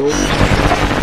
novo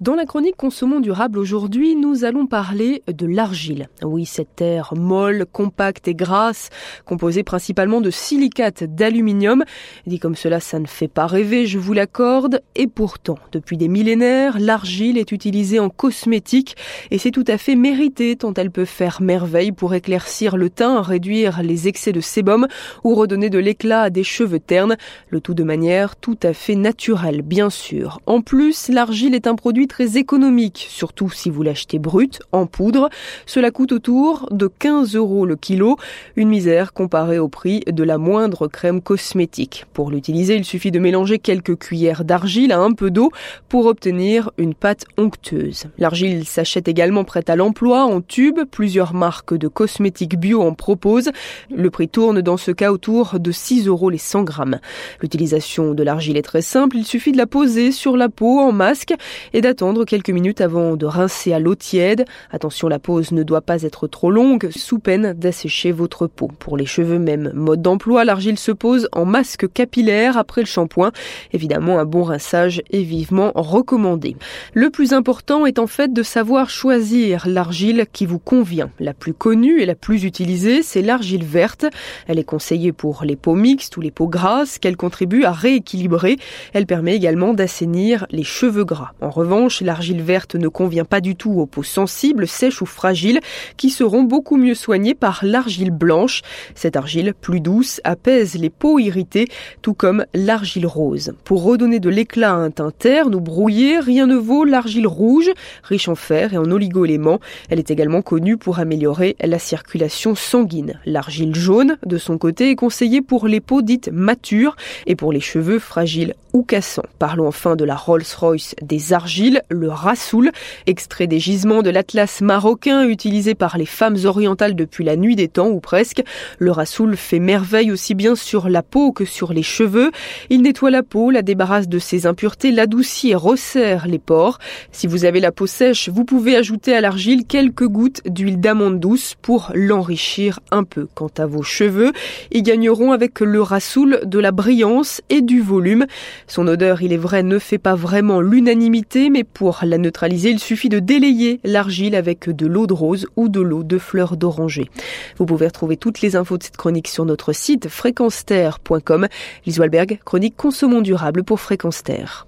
Dans la chronique Consommons durable aujourd'hui, nous allons parler de l'argile. Oui, cette terre molle, compacte et grasse, composée principalement de silicate d'aluminium. Dit comme cela, ça ne fait pas rêver, je vous l'accorde. Et pourtant, depuis des millénaires, l'argile est utilisée en cosmétique et c'est tout à fait mérité tant elle peut faire merveille pour éclaircir le teint, réduire les excès de sébum ou redonner de l'éclat à des cheveux ternes. Le tout de manière tout à fait naturelle, bien sûr. En plus, l'argile est un produit très économique, surtout si vous l'achetez brut, en poudre. Cela coûte autour de 15 euros le kilo, une misère comparée au prix de la moindre crème cosmétique. Pour l'utiliser, il suffit de mélanger quelques cuillères d'argile à un peu d'eau pour obtenir une pâte onctueuse. L'argile s'achète également prête à l'emploi en tube, plusieurs marques de cosmétiques bio en proposent. Le prix tourne dans ce cas autour de 6 euros les 100 grammes. L'utilisation de l'argile est très simple, il suffit de la poser sur la peau en masque et d'attendre attendre quelques minutes avant de rincer à l'eau tiède. Attention, la pose ne doit pas être trop longue, sous peine d'assécher votre peau. Pour les cheveux, même mode d'emploi, l'argile se pose en masque capillaire après le shampoing. Évidemment, un bon rinçage est vivement recommandé. Le plus important est en fait de savoir choisir l'argile qui vous convient. La plus connue et la plus utilisée, c'est l'argile verte. Elle est conseillée pour les peaux mixtes ou les peaux grasses qu'elle contribue à rééquilibrer. Elle permet également d'assainir les cheveux gras. En revanche, l'argile verte ne convient pas du tout aux peaux sensibles, sèches ou fragiles, qui seront beaucoup mieux soignées par l'argile blanche. Cette argile, plus douce, apaise les peaux irritées, tout comme l'argile rose. Pour redonner de l'éclat à un teint terne ou brouillé, rien ne vaut l'argile rouge, riche en fer et en oligo-éléments. Elle est également connue pour améliorer la circulation sanguine. L'argile jaune, de son côté, est conseillée pour les peaux dites matures et pour les cheveux fragiles ou cassants. Parlons enfin de la Rolls-Royce des argiles le rassoul, extrait des gisements de l'Atlas marocain utilisé par les femmes orientales depuis la nuit des temps ou presque. Le rassoul fait merveille aussi bien sur la peau que sur les cheveux. Il nettoie la peau, la débarrasse de ses impuretés, l'adoucit et resserre les pores. Si vous avez la peau sèche, vous pouvez ajouter à l'argile quelques gouttes d'huile d'amande douce pour l'enrichir un peu. Quant à vos cheveux, ils gagneront avec le rassoul de la brillance et du volume. Son odeur, il est vrai, ne fait pas vraiment l'unanimité, mais pour la neutraliser, il suffit de délayer l'argile avec de l'eau de rose ou de l'eau de fleurs d'oranger. Vous pouvez retrouver toutes les infos de cette chronique sur notre site fréquenceterre.com. Lise Walberg, chronique Consommons durable pour Fréquence Terre.